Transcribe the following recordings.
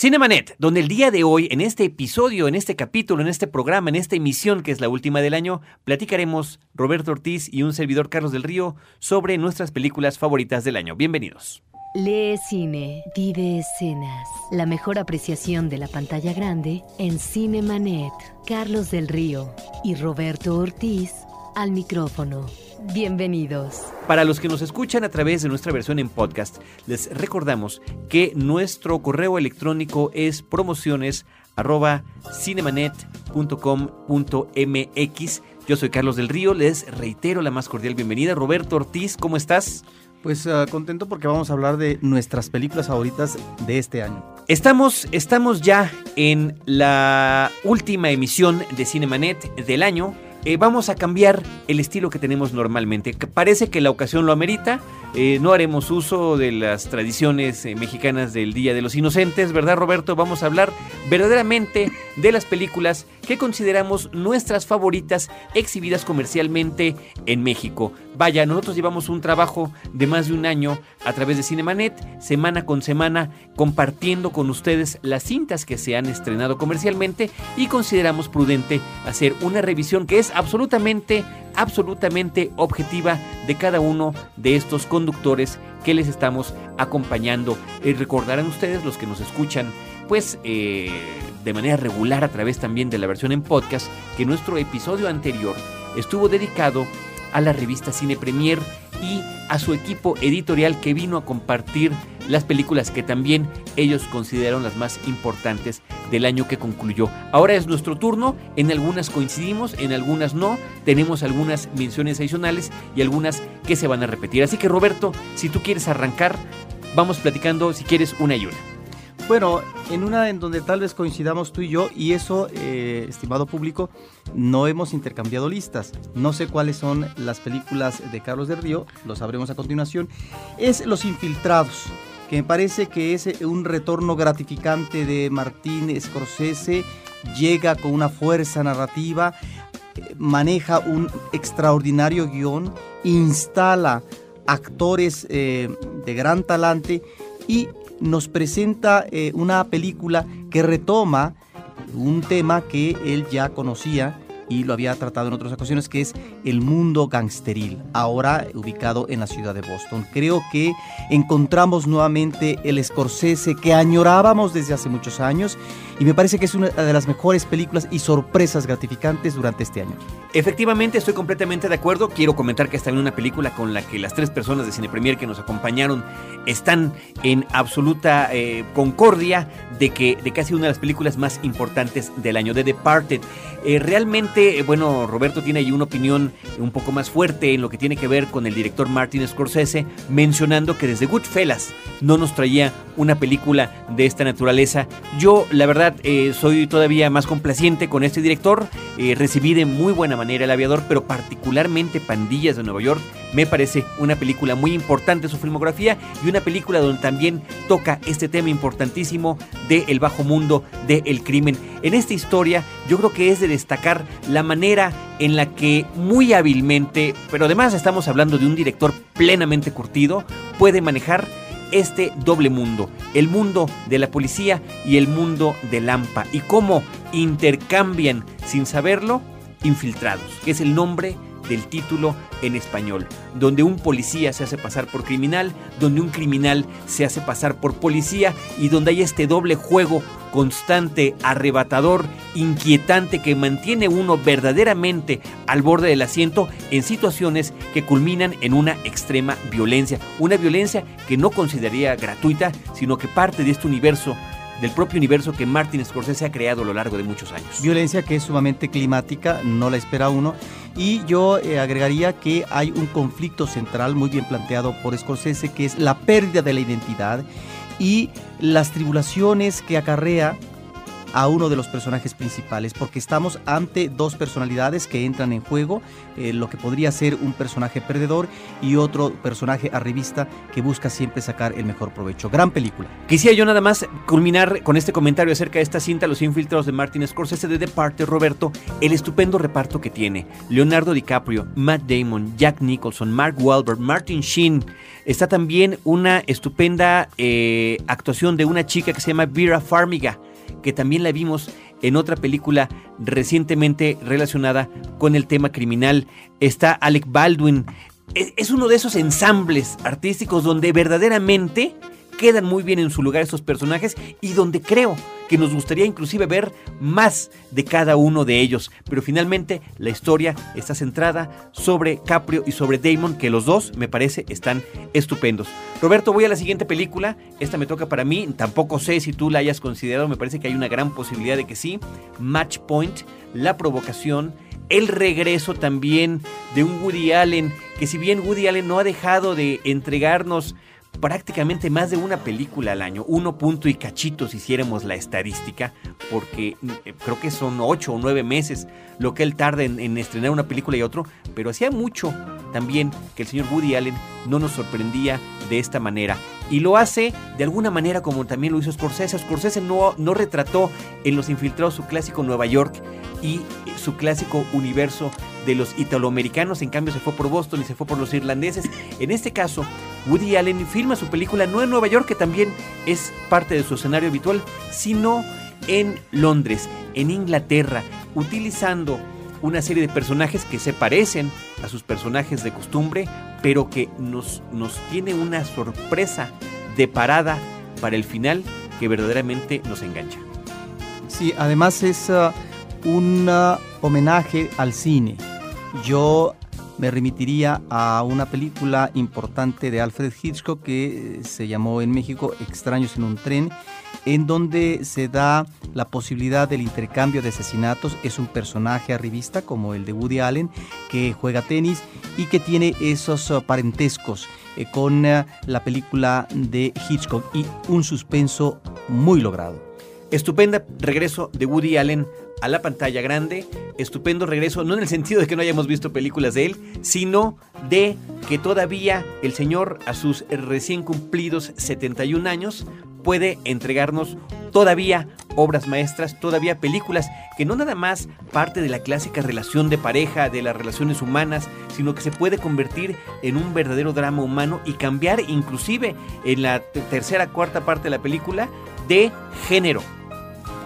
Cinemanet, donde el día de hoy, en este episodio, en este capítulo, en este programa, en esta emisión que es la última del año, platicaremos Roberto Ortiz y un servidor Carlos del Río sobre nuestras películas favoritas del año. Bienvenidos. Lee cine, vive escenas. La mejor apreciación de la pantalla grande en Cinemanet. Carlos del Río y Roberto Ortiz al micrófono. Bienvenidos. Para los que nos escuchan a través de nuestra versión en podcast, les recordamos que nuestro correo electrónico es promociones cinemanet.com.mx. Yo soy Carlos del Río, les reitero la más cordial bienvenida. Roberto Ortiz, ¿cómo estás? Pues uh, contento porque vamos a hablar de nuestras películas favoritas de este año. Estamos, estamos ya en la última emisión de Cinemanet del año. Eh, vamos a cambiar el estilo que tenemos normalmente. Parece que la ocasión lo amerita. Eh, no haremos uso de las tradiciones eh, mexicanas del Día de los Inocentes, ¿verdad Roberto? Vamos a hablar verdaderamente de las películas que consideramos nuestras favoritas exhibidas comercialmente en México. Vaya, nosotros llevamos un trabajo de más de un año a través de Cinemanet, semana con semana, compartiendo con ustedes las cintas que se han estrenado comercialmente y consideramos prudente hacer una revisión que es absolutamente absolutamente objetiva de cada uno de estos conductores que les estamos acompañando. Y recordarán ustedes, los que nos escuchan, pues eh, de manera regular a través también de la versión en podcast, que nuestro episodio anterior estuvo dedicado a la revista Cine Premier y a su equipo editorial que vino a compartir las películas que también ellos consideraron las más importantes del año que concluyó. Ahora es nuestro turno, en algunas coincidimos, en algunas no, tenemos algunas menciones adicionales y algunas que se van a repetir. Así que Roberto, si tú quieres arrancar, vamos platicando si quieres una y una. Bueno, en una en donde tal vez coincidamos tú y yo, y eso, eh, estimado público, no hemos intercambiado listas. No sé cuáles son las películas de Carlos del Río, lo sabremos a continuación. Es Los Infiltrados, que me parece que es un retorno gratificante de Martín Scorsese, llega con una fuerza narrativa, maneja un extraordinario guion, instala actores eh, de gran talante y nos presenta eh, una película que retoma un tema que él ya conocía y lo había tratado en otras ocasiones, que es el mundo gangsteril, ahora ubicado en la ciudad de Boston. Creo que encontramos nuevamente el Scorsese que añorábamos desde hace muchos años y me parece que es una de las mejores películas y sorpresas gratificantes durante este año. Efectivamente, estoy completamente de acuerdo. Quiero comentar que es una película con la que las tres personas de Cine Premier que nos acompañaron están en absoluta eh, concordia de que, de ha sido una de las películas más importantes del año, de Departed. Eh, realmente, eh, bueno, Roberto tiene ahí una opinión un poco más fuerte en lo que tiene que ver con el director Martin Scorsese, mencionando que desde Goodfellas no nos traía una película de esta naturaleza. Yo, la verdad, soy todavía más complaciente con este director. recibí de muy buena manera El Aviador, pero particularmente Pandillas de Nueva York, me parece una película muy importante su filmografía y una película donde también toca este tema importantísimo del el bajo mundo del crimen. En esta historia yo creo que es de destacar la manera en la que muy hábilmente, pero además estamos hablando de un director plenamente curtido, puede manejar este doble mundo, el mundo de la policía y el mundo del AMPA, y cómo intercambian sin saberlo Infiltrados, que es el nombre del título en español, donde un policía se hace pasar por criminal, donde un criminal se hace pasar por policía y donde hay este doble juego constante, arrebatador, inquietante que mantiene uno verdaderamente al borde del asiento en situaciones que culminan en una extrema violencia, una violencia que no consideraría gratuita, sino que parte de este universo del propio universo que Martin Scorsese ha creado a lo largo de muchos años. Violencia que es sumamente climática, no la espera uno. Y yo eh, agregaría que hay un conflicto central muy bien planteado por Scorsese, que es la pérdida de la identidad y las tribulaciones que acarrea a uno de los personajes principales, porque estamos ante dos personalidades que entran en juego, eh, lo que podría ser un personaje perdedor y otro personaje arribista que busca siempre sacar el mejor provecho. Gran película. Quisiera yo nada más culminar con este comentario acerca de esta cinta, Los infiltrados de Martin Scorsese de The Parte, Roberto, el estupendo reparto que tiene. Leonardo DiCaprio, Matt Damon, Jack Nicholson, Mark Wahlberg, Martin Sheen. Está también una estupenda eh, actuación de una chica que se llama Vera Farmiga, que también la vimos en otra película recientemente relacionada con el tema criminal. Está Alec Baldwin. Es, es uno de esos ensambles artísticos donde verdaderamente quedan muy bien en su lugar estos personajes y donde creo que nos gustaría inclusive ver más de cada uno de ellos. Pero finalmente la historia está centrada sobre Caprio y sobre Damon, que los dos me parece están estupendos. Roberto, voy a la siguiente película. Esta me toca para mí. Tampoco sé si tú la hayas considerado. Me parece que hay una gran posibilidad de que sí. Match Point, La Provocación. El regreso también de un Woody Allen, que si bien Woody Allen no ha dejado de entregarnos prácticamente más de una película al año, uno punto y cachitos si hiciéramos la estadística, porque eh, creo que son ocho o nueve meses lo que él tarda en, estrenar una película y otro, pero hacía mucho también que el señor Woody Allen no nos sorprendía de esta manera. Y lo hace de alguna manera como también lo hizo Scorsese. Scorsese no, no retrató en Los Infiltrados su clásico Nueva York y su clásico universo de los italoamericanos, en cambio se fue por Boston y se fue por los irlandeses. En este caso, Woody Allen filma su película no en Nueva York, que también es parte de su escenario habitual, sino en Londres, en Inglaterra, utilizando una serie de personajes que se parecen a sus personajes de costumbre, pero que nos, nos tiene una sorpresa de parada para el final que verdaderamente nos engancha. Sí, además es uh, un uh, homenaje al cine. Yo me remitiría a una película importante de Alfred Hitchcock que eh, se llamó en México Extraños en un tren, en donde se da la posibilidad del intercambio de asesinatos. Es un personaje arribista como el de Woody Allen que juega tenis y que tiene esos uh, parentescos eh, con la película de Hitchcock y un suspenso muy logrado. Estupenda regreso de Woody Allen a la pantalla grande. Estupendo regreso, no en el sentido de que no hayamos visto películas de él, sino de que todavía el señor a sus recién cumplidos 71 años puede entregarnos todavía obras maestras, todavía películas que no nada más parte de la clásica relación de pareja, de las relaciones humanas, sino que se puede convertir en un verdadero drama humano y cambiar inclusive en la tercera, cuarta parte de la película de género,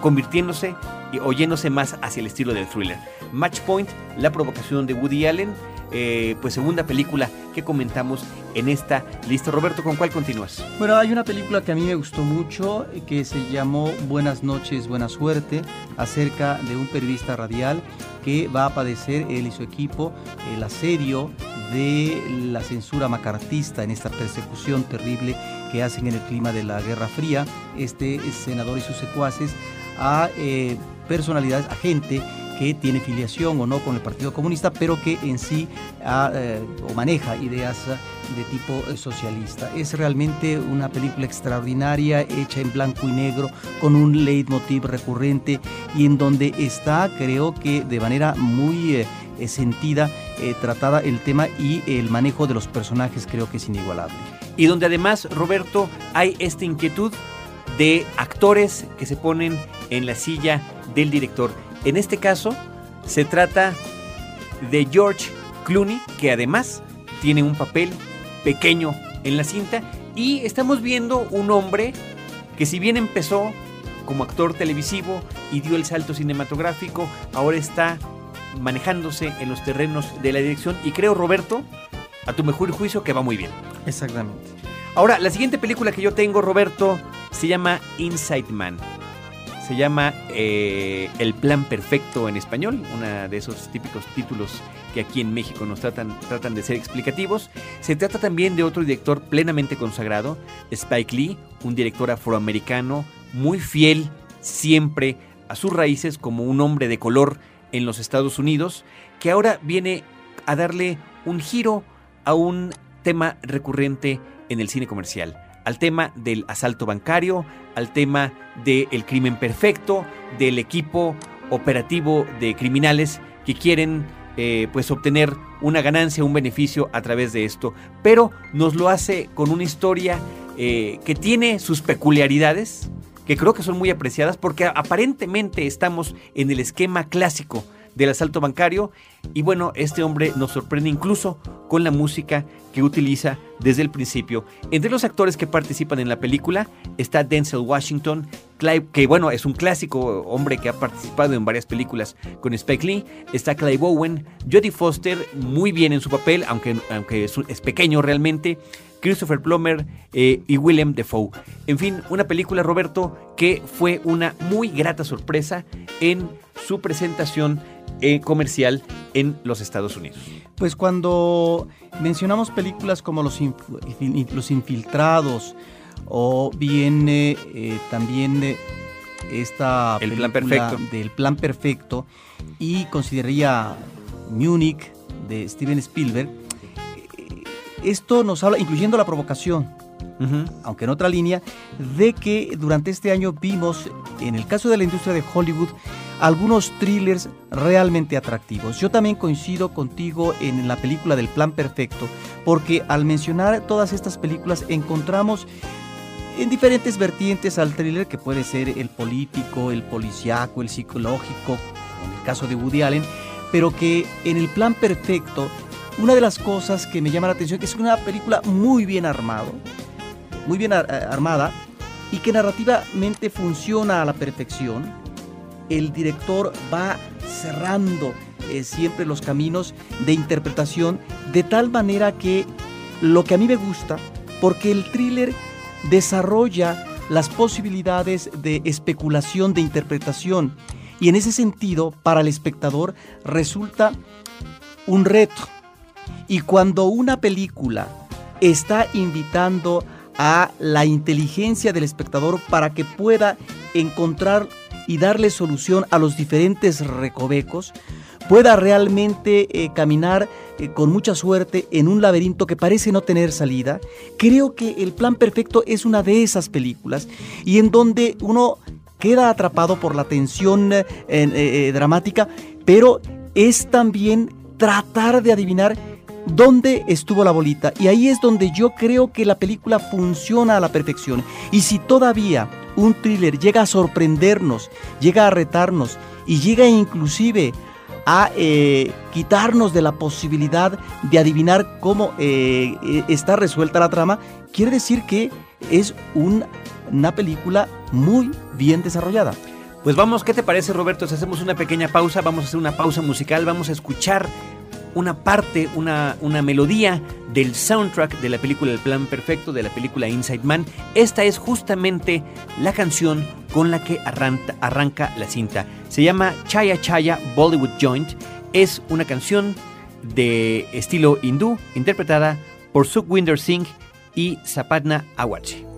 convirtiéndose oyéndose más hacia el estilo del thriller. Match Point, la provocación de Woody Allen, eh, pues segunda película que comentamos en esta lista. Roberto, ¿con cuál continúas? Bueno, hay una película que a mí me gustó mucho que se llamó Buenas noches, buena suerte, acerca de un periodista radial que va a padecer él y su equipo el asedio de la censura macartista en esta persecución terrible que hacen en el clima de la Guerra Fría. Este senador y sus secuaces a eh, personalidades, a gente que tiene filiación o no con el Partido Comunista, pero que en sí eh, o maneja ideas de tipo eh, socialista. Es realmente una película extraordinaria, hecha en blanco y negro, con un leitmotiv recurrente y en donde está, creo que de manera muy eh, sentida, tratada el tema y el manejo de los personajes creo que es inigualable. Y donde además, Roberto, hay esta inquietud de actores que se ponen en la silla del director. En este caso, se trata de George Clooney, que además tiene un papel pequeño en la cinta. Y estamos viendo un hombre que si bien empezó como actor televisivo y dio el salto cinematográfico, ahora está manejándose en los terrenos de la dirección. Y creo, Roberto, a tu mejor juicio, que va muy bien. Exactamente. Ahora, la siguiente película que yo tengo, Roberto, se llama Inside Man se llama eh, El Plan Perfecto en español, uno de esos típicos títulos que aquí en México nos tratan, tratan de ser explicativos. Se trata también de otro director plenamente consagrado, Spike Lee, un director afroamericano muy fiel siempre a sus raíces como un hombre de color en los Estados Unidos, que ahora viene a darle un giro a un tema recurrente en el cine comercial al tema del asalto bancario, al tema del crimen perfecto, del equipo operativo de criminales que quieren eh, pues obtener una ganancia, un beneficio a través de esto. Pero nos lo hace con una historia eh, que tiene sus peculiaridades, que creo que son muy apreciadas porque aparentemente estamos en el esquema clásico del asalto bancario y bueno, este hombre nos sorprende incluso con la música que utiliza desde el principio. Entre los actores que participan en la película está Denzel Washington, Clive, que bueno, es un clásico hombre que ha participado en varias películas con Spike Lee, está Clive Owen, Jodie Foster muy bien en su papel, aunque, aunque es, pequeño realmente, Christopher Plummer eh, y Willem Dafoe. En fin, una película, Roberto, que fue una muy grata sorpresa en su presentación eh, comercial en los Estados Unidos. Pues cuando mencionamos películas como Los, los Infiltrados o bien eh, también esta El Plan Perfecto. del Plan Perfecto y consideraría Munich de Steven Spielberg, esto nos habla, incluyendo la provocación, aunque en otra línea, de que durante este año vimos, en el caso de la industria de Hollywood, algunos thrillers realmente atractivos. Yo también coincido contigo en la película del Plan Perfecto, porque al mencionar todas estas películas encontramos en diferentes vertientes al thriller que puede ser el político, el policíaco, el psicológico, en el caso de Woody Allen, pero que en el Plan Perfecto una de las cosas que me llama la atención es que es una película muy bien armado, muy bien armada y que narrativamente funciona a la perfección. El director va cerrando eh, siempre los caminos de interpretación de tal manera que lo que a mí me gusta, porque el thriller desarrolla las posibilidades de especulación, de interpretación, y en ese sentido, para el espectador resulta un reto, y cuando una película está invitando a la inteligencia del espectador para que pueda encontrar y darle solución a los diferentes recovecos, pueda realmente eh, caminar eh, con mucha suerte en un laberinto que parece no tener salida. Creo que El Plan Perfecto es una de esas películas y en donde uno queda atrapado por la tensión eh, dramática, pero es también tratar de adivinar dónde estuvo la bolita. Y ahí es donde yo creo que la película funciona a la perfección. Y si todavía un thriller llega a sorprendernos, llega a retarnos y llega inclusive a eh, quitarnos de la posibilidad de adivinar cómo eh, eh, está resuelta la trama, quiere decir que es una película muy bien desarrollada. Pues vamos, ¿qué te parece Roberto? Hacemos una pequeña pausa, vamos a hacer una pausa musical, vamos a escuchar una parte, una, una melodía del soundtrack de la película El Plan Perfecto, de la película Inside Man. Esta es justamente la canción con la que arranca, arranca la cinta. Se llama Chaya Chaya Bollywood Joint. Es una canción de estilo hindú interpretada por Sukhwinder Singh y Sapatna Awache.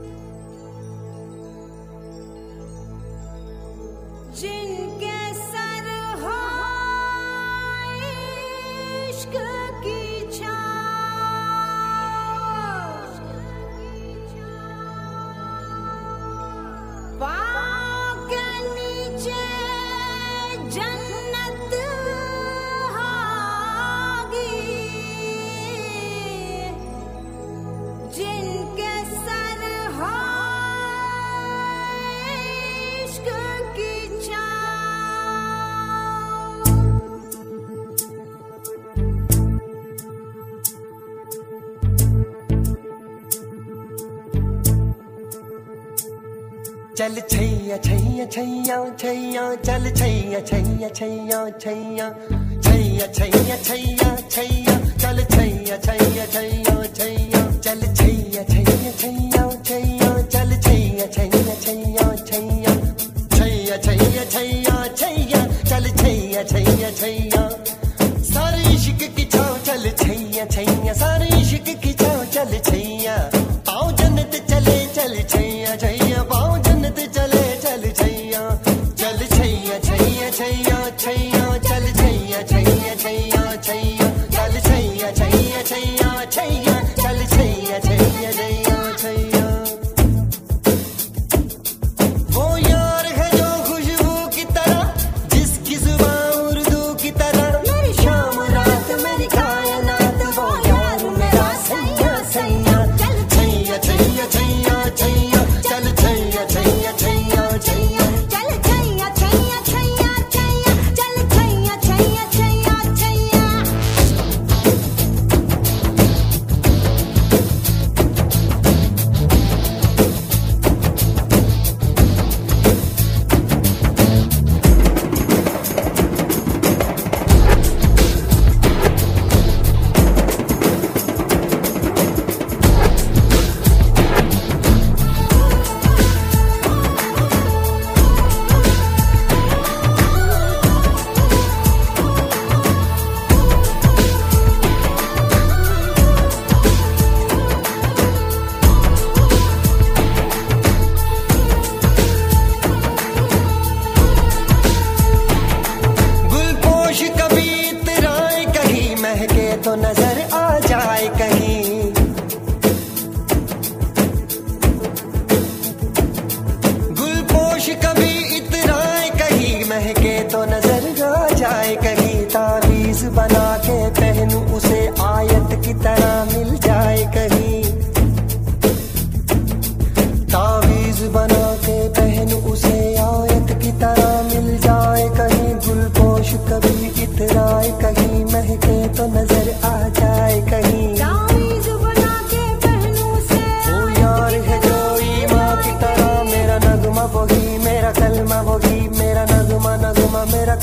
चल छैया छैया छैया छैया चल छैया छैया छैया छैया छैया छैया छैया छैया चल छैया छैया छैया छैया चल छैया छैया छैया छैया चल छैया Chaiyya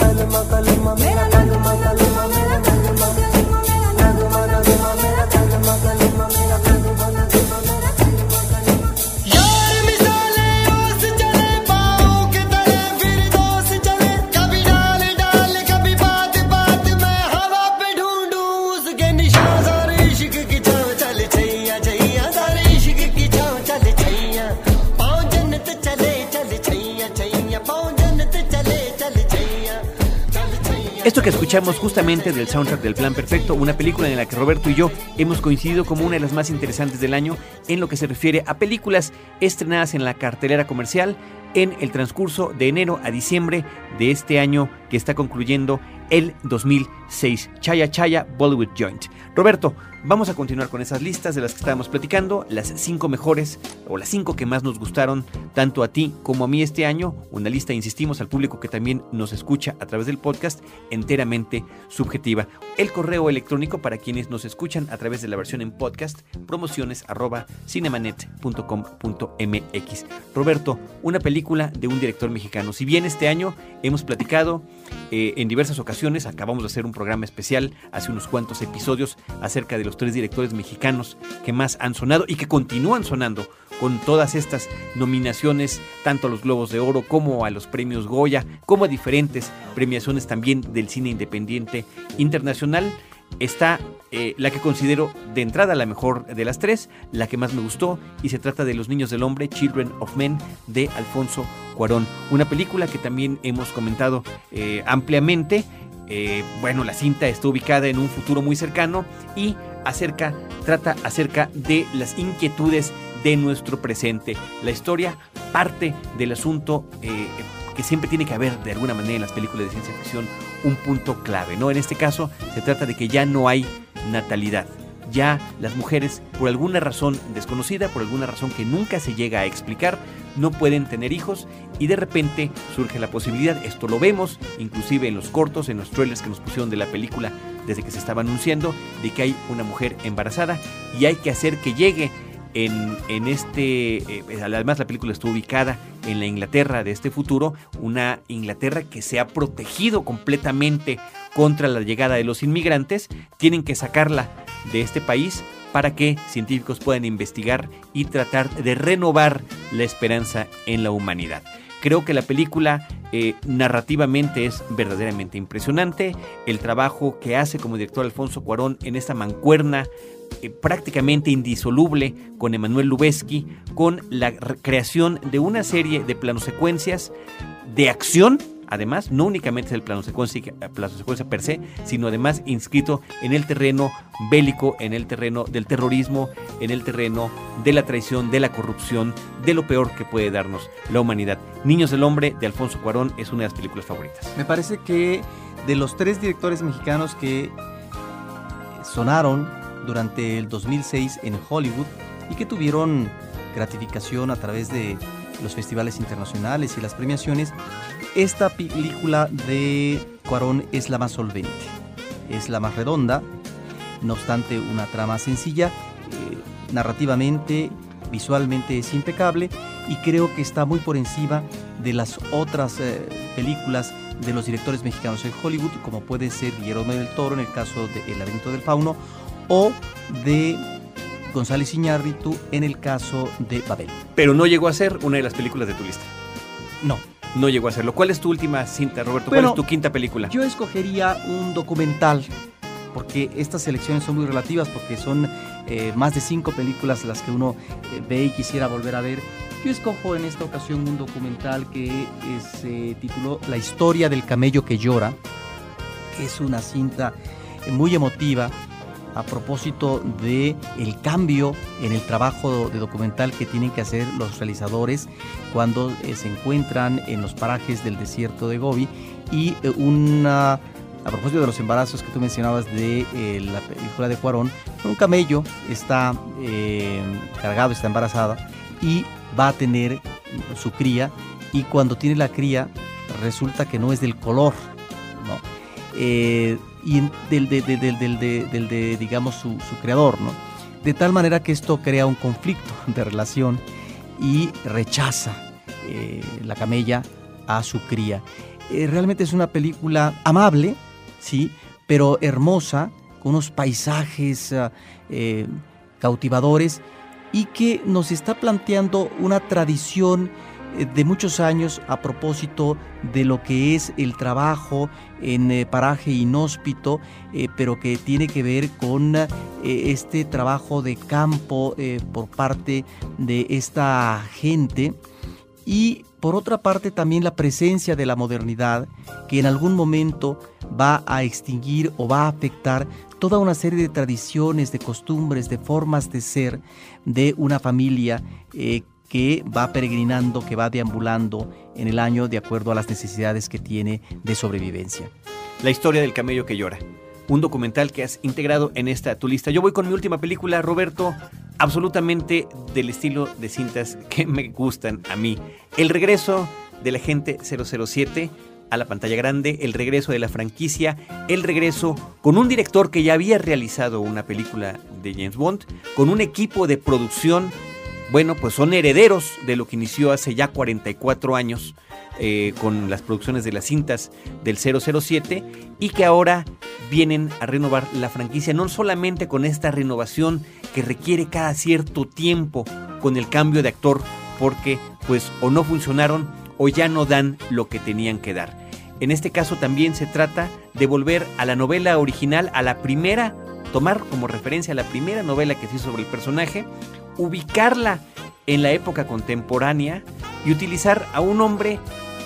kalma kalma mera nagma kalma Que escuchamos justamente del soundtrack del Plan Perfecto, una película en la que Roberto y yo hemos coincidido como una de las más interesantes del año en lo que se refiere a películas estrenadas en la cartelera comercial en el transcurso de enero a diciembre de este año que está concluyendo el 2006. Chaya Chaya Bollywood Joint. Roberto, vamos a continuar con esas listas de las que estábamos platicando, las cinco mejores o las cinco que más nos gustaron tanto a ti como a mí este año. Una lista, insistimos, al público que también nos escucha a través del podcast, enteramente subjetiva. El correo electrónico para quienes nos escuchan a través de la versión en podcast, promociones cinemanet.com.mx. Roberto, una película de un director mexicano. Si bien este año hemos platicado eh, en diversas ocasiones, acabamos de hacer un programa especial hace unos cuantos episodios acerca de los tres directores mexicanos que más han sonado y que continúan sonando con todas estas nominaciones, tanto a los Globos de Oro como a los premios Goya, como a diferentes premiaciones también del cine independiente internacional. Está eh, la que considero de entrada la mejor de las tres, la que más me gustó, y se trata de Los Niños del Hombre, Children of Men, de Alfonso Cuarón. Una película que también hemos comentado eh, ampliamente. Eh, bueno, la cinta está ubicada en un futuro muy cercano y acerca, trata acerca de las inquietudes de nuestro presente. La historia parte del asunto eh, que siempre tiene que haber de alguna manera en las películas de ciencia ficción un punto clave, ¿no? En este caso se trata de que ya no hay natalidad. Ya las mujeres, por alguna razón desconocida, por alguna razón que nunca se llega a explicar, no pueden tener hijos y de repente surge la posibilidad, esto lo vemos inclusive en los cortos, en los trailers que nos pusieron de la película desde que se estaba anunciando, de que hay una mujer embarazada y hay que hacer que llegue en, en este, eh, además la película estuvo ubicada en la Inglaterra de este futuro, una Inglaterra que se ha protegido completamente contra la llegada de los inmigrantes, tienen que sacarla de este país para que científicos puedan investigar y tratar de renovar la esperanza en la humanidad. Creo que la película eh, narrativamente es verdaderamente impresionante. El trabajo que hace como director Alfonso Cuarón en esta mancuerna eh, prácticamente indisoluble con Emanuel Lubezki, con la re- creación de una serie de planosecuencias de acción, además, no únicamente es el plano secuencia, plano secuencia per se, sino además inscrito en el terreno bélico, en el terreno del terrorismo, en el terreno de la traición, de la corrupción, de lo peor que puede darnos la humanidad. Niños del Hombre de Alfonso Cuarón es una de las películas favoritas. Me parece que de los tres directores mexicanos que sonaron durante el 2006 en Hollywood y que tuvieron gratificación a través de los festivales internacionales y las premiaciones, esta película de Cuarón es la más solvente, es la más redonda, no obstante una trama sencilla, eh, narrativamente, visualmente es impecable y creo que está muy por encima de las otras eh, películas de los directores mexicanos en Hollywood, como puede ser Guillermo del Toro en el caso de El laberinto del fauno, o de González Iñárritu en el caso de Babel. Pero no llegó a ser una de las películas de tu lista. No, No llegó a serlo. ¿Cuál es tu última cinta, Roberto? Bueno, ¿Cuál es tu quinta película? yo escogería un documental, porque estas selecciones son muy relativas, porque son eh, más de cinco películas las que uno eh, ve y quisiera volver a ver. Yo escojo en esta ocasión un documental que eh, se tituló La historia del camello que llora. Es una cinta eh, muy emotiva a propósito de el cambio en el trabajo de documental que tienen que hacer los realizadores cuando eh, se encuentran en los parajes del desierto de Gobi y eh, una a propósito de los embarazos que tú mencionabas de eh, la película de Cuarón, un camello está cargado, está embarazada y va a tener su cría y cuando tiene la cría resulta que no es del color. Eh, y del, de, de- del- del- de- digamos, su, su creador, ¿no? De tal manera que esto crea un conflicto de relación y rechaza eh, la camella a su cría. Eh, realmente es una película amable, sí, pero hermosa, con unos paisajes ah, cautivadores y que nos está planteando una tradición de muchos años a propósito de lo que es el trabajo en eh, paraje inhóspito, eh, pero que tiene que ver con eh, este trabajo de campo eh, por parte de esta gente. Y por otra parte también la presencia de la modernidad que en algún momento va a extinguir o va a afectar toda una serie de tradiciones, de costumbres, de formas de ser de una familia eh, que va peregrinando, que va deambulando en el año de acuerdo a las necesidades que tiene de sobrevivencia. La historia del camello que llora. Un documental que has integrado en esta tu lista. Yo voy con mi última película, Roberto, absolutamente del estilo de cintas que me gustan a mí. El regreso del agente 007 a la pantalla grande, el regreso de la franquicia, el regreso con un director que ya había realizado una película de James Bond, con un equipo de producción, bueno, pues son herederos de lo que inició hace ya 44 años eh, con las producciones de las cintas del 007 y que ahora vienen a renovar la franquicia, no solamente con esta renovación que requiere cada cierto tiempo con el cambio de actor, porque pues o no funcionaron o ya no dan lo que tenían que dar. En este caso también se trata de volver a la novela original, a la primera, tomar como referencia la primera novela que se hizo sobre el personaje, ubicarla en la época contemporánea y utilizar a un hombre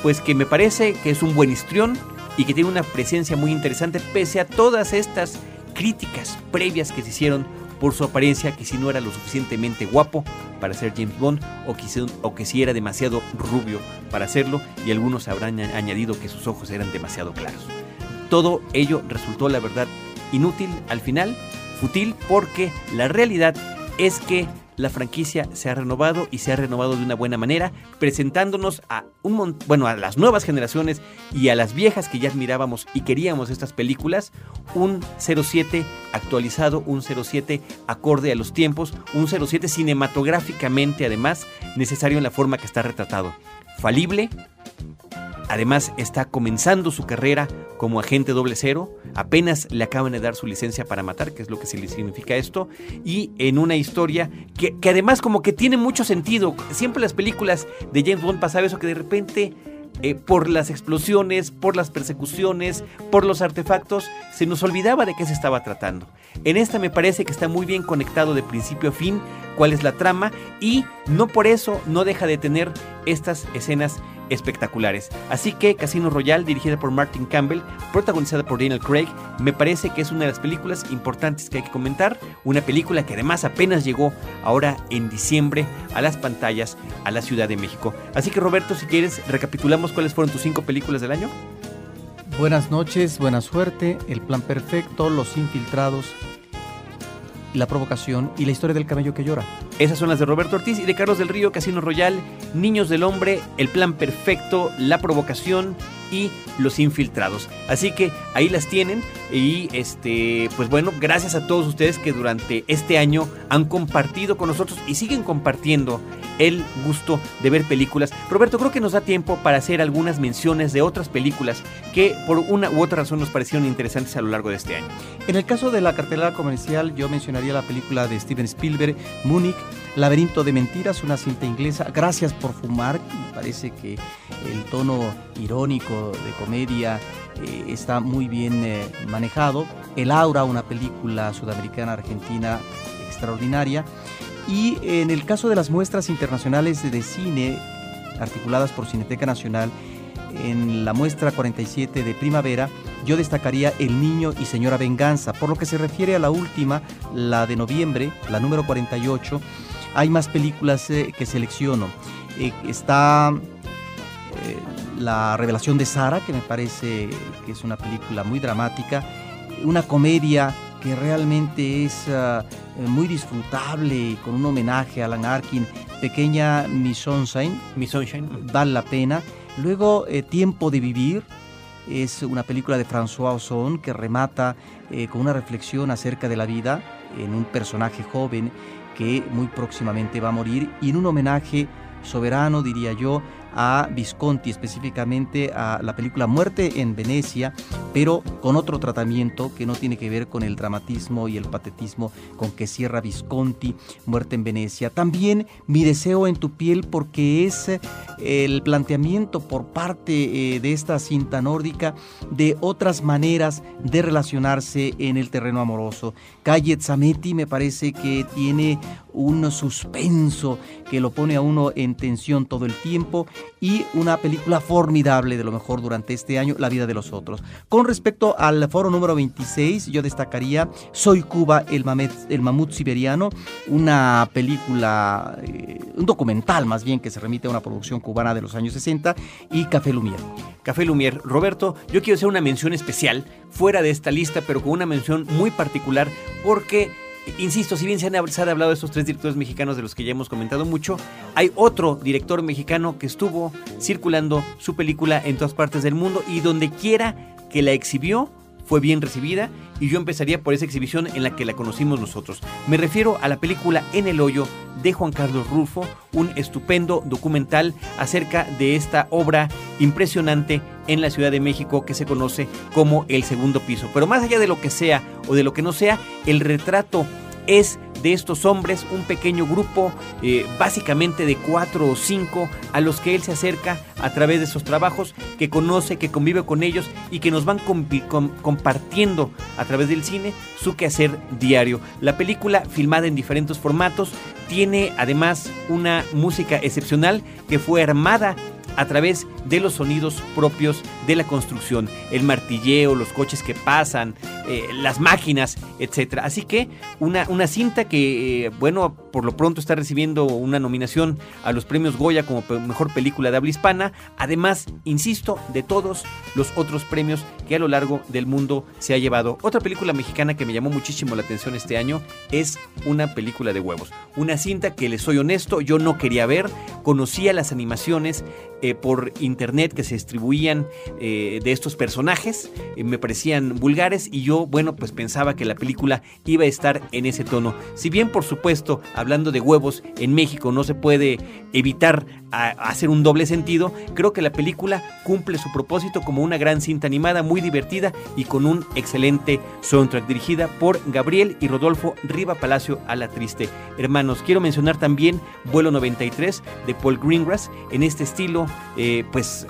pues que me parece que es un buen histrión y que tiene una presencia muy interesante pese a todas estas críticas previas que se hicieron por su apariencia que si no era lo suficientemente guapo para ser James Bond o que, si, era demasiado rubio para hacerlo y algunos habrán añadido que sus ojos eran demasiado claros. Todo ello resultó la verdad inútil al final, fútil porque la realidad es que la franquicia se ha renovado y se ha renovado de una buena manera, presentándonos a un bueno, a las nuevas generaciones y a las viejas que ya admirábamos y queríamos estas películas, un 07 actualizado, un 07 acorde a los tiempos, un 07 cinematográficamente además necesario en la forma que está retratado. Falible, Además, está comenzando su carrera como agente doble cero. Apenas le acaban de dar su licencia para matar, que es lo que significa esto. Y en una historia que, además como que tiene mucho sentido. Siempre las películas de James Bond pasaba eso que de repente eh, por las explosiones, por las persecuciones, por los artefactos, se nos olvidaba de qué se estaba tratando. En esta me parece que está muy bien conectado de principio a fin cuál es la trama y no por eso no deja de tener estas escenas espectaculares. Así que Casino Royale, dirigida por Martin Campbell, protagonizada por Daniel Craig, me parece que es una de las películas importantes que hay que comentar. Una película que además apenas llegó ahora en diciembre a las pantallas a la Ciudad de México. Así que Roberto, si quieres, recapitulamos cuáles fueron tus cinco películas del año. Buenas noches, buena suerte, El Plan Perfecto, Los Infiltrados, La Provocación y La Historia del Camello que Llora. Esas son las de Roberto Ortiz y de Carlos del Río, Casino Royal, Niños del Hombre, El Plan Perfecto, La Provocación y Los Infiltrados. Así que ahí las tienen y este, pues bueno, gracias a todos ustedes que durante este año han compartido con nosotros y siguen compartiendo el gusto de ver películas. Roberto, creo que nos da tiempo para hacer algunas menciones de otras películas que por una u otra razón nos parecieron interesantes a lo largo de este año. En el caso de la cartelera comercial, yo mencionaría la película de Steven Spielberg, Múnich, Laberinto de Mentiras, una cinta inglesa. Gracias por fumar. Me parece que el tono irónico de comedia eh, está muy bien eh, manejado. El Aura, una película sudamericana argentina extraordinaria. Y en el caso de las muestras internacionales de cine articuladas por Cineteca Nacional, en la muestra 47 de primavera, yo destacaría El Niño y Señora Venganza. Por lo que se refiere a la última, la de noviembre, la número 48, hay más películas eh, que selecciono. Eh, está eh, La Revelación de Sara, que me parece que es una película muy dramática, una comedia que realmente es uh, muy disfrutable con un homenaje a Alan Arkin, pequeña Miss Sunshine, Miss Sunshine. vale la pena. Luego Tiempo de Vivir es una película de François Ozon que remata eh, con una reflexión acerca de la vida en un personaje joven que muy próximamente va a morir y en un homenaje soberano, diría yo, a Visconti, específicamente a la película Muerte en Venecia, pero con otro tratamiento que no tiene que ver con el dramatismo y el patetismo con que cierra Visconti, Muerte en Venecia. También Mi deseo en tu piel porque es eh, el planteamiento por parte eh, de esta cinta nórdica de otras maneras de relacionarse en el terreno amoroso. Calle Zametti me parece que tiene un suspenso que lo pone a uno en tensión todo el tiempo y una película formidable de lo mejor durante este año, La vida de los otros. Con respecto al foro número 26, yo destacaría Soy Cuba, el, el mamut siberiano, una película, eh, un documental más bien que se remite a una producción cubana de los años 60 y Café Lumière. Café Lumière. Roberto, yo quiero hacer una mención especial fuera de esta lista, pero con una mención muy particular porque Insisto, si bien se han, hablado de estos tres directores mexicanos de los que ya hemos comentado mucho, hay otro director mexicano que estuvo circulando su película en todas partes del mundo y donde quiera que la exhibió fue bien recibida y yo empezaría por esa exhibición en la que la conocimos nosotros. Me refiero a la película En el hoyo de Juan Carlos Rulfo, un estupendo documental acerca de esta obra impresionante en la Ciudad de México que se conoce como El Segundo Piso. Pero más allá de lo que sea o de lo que no sea, el retrato es de estos hombres, un pequeño grupo, eh, básicamente de cuatro o cinco, a los que él se acerca a través de esos trabajos, que conoce, que convive con ellos y que nos van compartiendo a través del cine su quehacer diario. La película, filmada en diferentes formatos, tiene además una música excepcional que fue armada a través de los sonidos propios de la construcción, el martilleo, los coches que pasan, eh, las máquinas, etc. Así que una, una cinta que, eh, bueno, por lo pronto está recibiendo una nominación a los premios Goya como mejor película de habla hispana, además, insisto, de todos los otros premios que a lo largo del mundo se ha llevado. Otra película mexicana que me llamó muchísimo la atención este año es una película de huevos, una cinta que les soy honesto, yo no quería ver, conocía las animaciones, eh, por internet que se distribuían eh, de estos personajes, eh, me parecían vulgares y yo, bueno, pues pensaba que la película iba a estar en ese tono. Si bien, por supuesto, hablando de huevos, en México no se puede evitar hacer un doble sentido, creo que la película cumple su propósito como una gran cinta animada muy divertida y con un excelente soundtrack dirigida por Gabriel y Rodolfo Riva Palacio a la Triste. Hermanos, quiero mencionar también Vuelo 93 de Paul Greengrass en este estilo eh, pues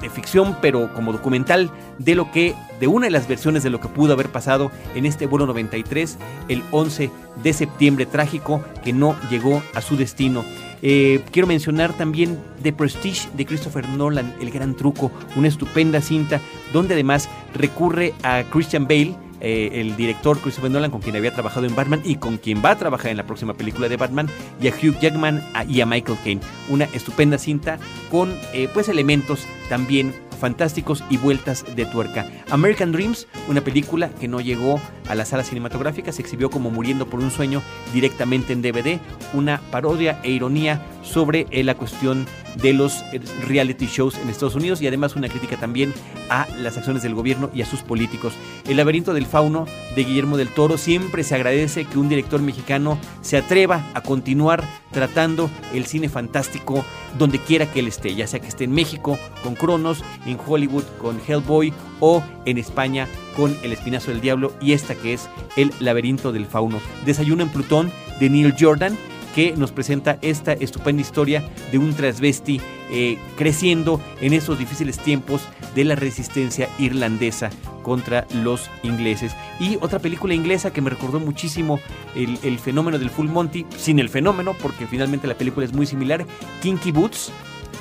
de ficción, pero como documental de lo que, de una de las versiones de lo que pudo haber pasado en este vuelo 93, el 11 de septiembre trágico que no llegó a su destino. Eh, quiero mencionar también The Prestige de Christopher Nolan, El Gran Truco, una estupenda cinta donde además recurre a Christian Bale eh, el director Christopher Nolan, con quien había trabajado en Batman y con quien va a trabajar en la próxima película de Batman, y a Hugh Jackman y a Michael Caine. Una estupenda cinta con eh, pues elementos también fantásticos y vueltas de tuerca. American Dreams, una película que no llegó a la sala cinematográfica, se exhibió como Muriendo por un sueño directamente en DVD, una parodia e ironía sobre eh, la cuestión de los eh, reality shows en Estados Unidos y además una crítica también a las acciones del gobierno y a sus políticos. El laberinto del fauno de Guillermo del Toro siempre se agradece que un director mexicano se atreva a continuar tratando el cine fantástico donde quiera que él esté, ya sea que esté en México con Cronos, en Hollywood con Hellboy o en España con El Espinazo del Diablo y esta que es El Laberinto del Fauno. Desayuno en Plutón de Neil Jordan que nos presenta esta estupenda historia de un transvesti eh, creciendo en esos difíciles tiempos de la resistencia irlandesa contra los ingleses. Y otra película inglesa que me recordó muchísimo el, fenómeno del Full Monty, sin el fenómeno, porque finalmente la película es muy similar, Kinky Boots,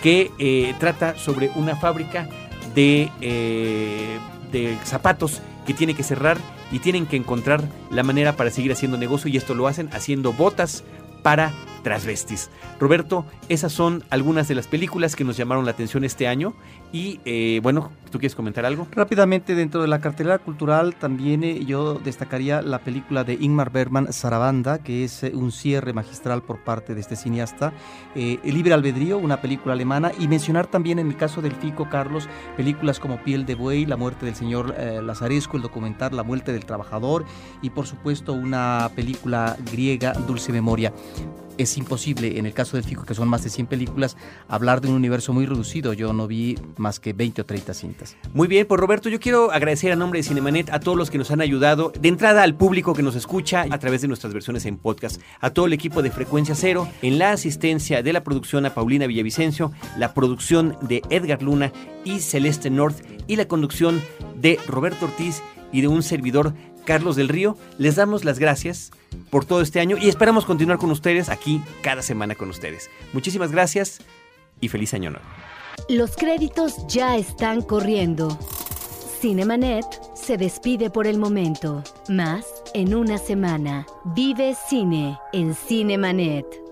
que eh, trata sobre una fábrica eh, de zapatos que tiene que cerrar y tienen que encontrar la manera para seguir haciendo negocio y esto lo hacen haciendo botas para transvestis. Roberto, esas son algunas de las películas que nos llamaron la atención este año Y eh, bueno, ¿tú quieres comentar algo? Rápidamente, dentro de la cartelera cultural también eh, yo destacaría la película de Ingmar Bergman, Sarabanda, que es eh, un cierre magistral por parte de este cineasta. El Libre Albedrío, una película alemana. Y mencionar también en el caso del Fico, Carlos, películas como Piel de Buey, La muerte del señor Lazaresco, el documental La muerte del trabajador y por supuesto una película griega, Dulce Memoria es imposible, en el caso del FICO, que son más de 100 películas, hablar de un universo muy reducido. Yo no vi más que 20 o 30 cintas. Muy bien, pues Roberto, yo quiero agradecer a nombre de Cinemanet a todos los que nos han ayudado, de entrada al público que nos escucha a través de nuestras versiones en podcast, a todo el equipo de Frecuencia Cero, en la asistencia de la producción a Paulina Villavicencio, la producción de Edgar Luna y Celeste North y la conducción de Roberto Ortiz y de un servidor Carlos del Río, les damos las gracias por todo este año y esperamos continuar con ustedes aquí cada semana con ustedes. Muchísimas gracias y feliz año nuevo. Los créditos ya están corriendo. Cinemanet se despide por el momento. Más en una semana. Vive cine en Cinemanet.